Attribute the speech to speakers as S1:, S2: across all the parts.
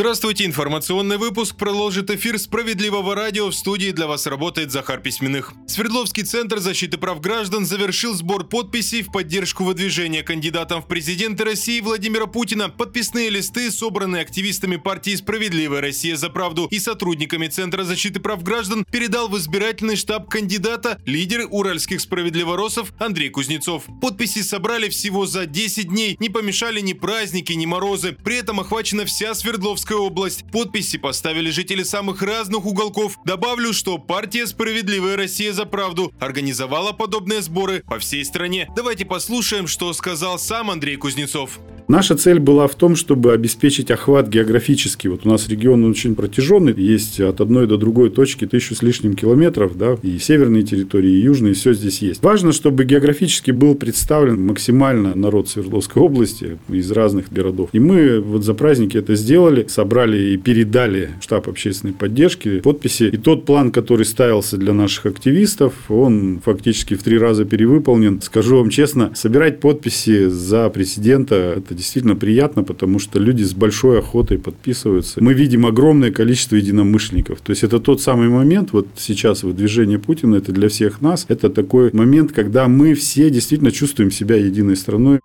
S1: Здравствуйте, информационный выпуск продолжит эфир «Справедливого радио». В студии для вас работает Захар Письменных. Свердловский центр защиты прав граждан завершил сбор подписей в поддержку выдвижения кандидатом в президенты России Владимира Путина. Подписные листы, собранные активистами партии «Справедливая Россия за правду» и сотрудниками Центра защиты прав граждан, передал в избирательный штаб кандидата лидер уральских справедливоросов Андрей Кузнецов. Подписи собрали всего за 10 дней. Не помешали ни праздники, ни морозы. При этом охвачена вся Свердловская Московская область. Подписи поставили жители самых разных уголков. Добавлю, что партия «Справедливая Россия за правду» организовала подобные сборы по всей стране. Давайте послушаем, что сказал сам Андрей Кузнецов.
S2: Наша цель была в том, чтобы обеспечить охват географически. Вот у нас регион очень протяженный, есть от одной до другой точки тысячу с лишним километров, да, и северные территории, и южные, все здесь есть. Важно, чтобы географически был представлен максимально народ Свердловской области из разных городов. И мы вот за праздники это сделали, собрали и передали штаб общественной поддержки подписи. И тот план, который ставился для наших активистов, он фактически в три раза перевыполнен. Скажу вам честно, собирать подписи за президента – это действительно приятно, потому что люди с большой охотой подписываются. Мы видим огромное количество единомышленников. То есть, это тот самый момент, вот сейчас выдвижение Путина, это для всех нас, это такой момент, когда мы все действительно чувствуем себя единой страной.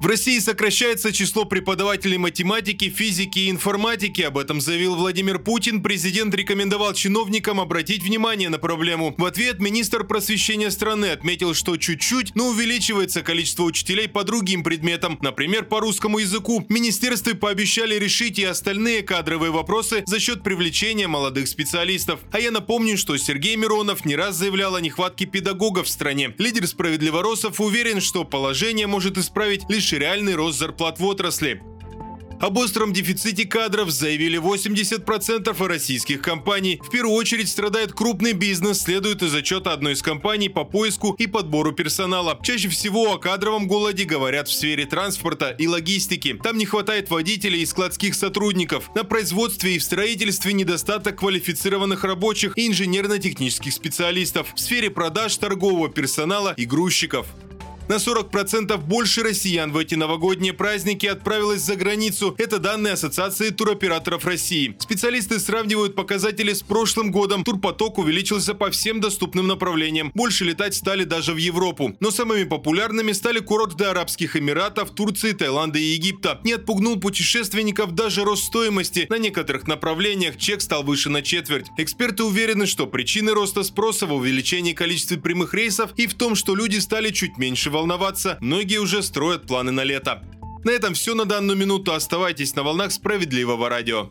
S1: В России сокращается число преподавателей математики, физики и информатики. Об этом заявил Владимир Путин. Президент рекомендовал чиновникам обратить внимание на проблему. В ответ министр просвещения страны отметил, что чуть-чуть, но увеличивается количество учителей по другим предметам, например, по русскому языку. Министерстве пообещали решить и остальные кадровые вопросы за счет привлечения молодых специалистов. А я напомню, что Сергей Миронов не раз заявлял о нехватке педагогов в стране. Лидер справедливоросов уверен, что положение может исправить лишь реальный рост зарплат в отрасли. Об остром дефиците кадров заявили 80% российских компаний. В первую очередь страдает крупный бизнес, следует из отчета одной из компаний по поиску и подбору персонала. Чаще всего о кадровом голоде говорят в сфере транспорта и логистики. Там не хватает водителей и складских сотрудников. На производстве и в строительстве недостаток квалифицированных рабочих и инженерно-технических специалистов. В сфере продаж торгового персонала и грузчиков. На 40% больше россиян в эти новогодние праздники отправилось за границу. Это данные Ассоциации туроператоров России. Специалисты сравнивают показатели с прошлым годом. Турпоток увеличился по всем доступным направлениям. Больше летать стали даже в Европу. Но самыми популярными стали курорты Арабских Эмиратов, Турции, Таиланда и Египта. Не отпугнул путешественников даже рост стоимости. На некоторых направлениях чек стал выше на четверть. Эксперты уверены, что причины роста спроса в увеличении количества прямых рейсов и в том, что люди стали чуть меньше волноваться волноваться, многие уже строят планы на лето. На этом все на данную минуту. Оставайтесь на волнах справедливого радио.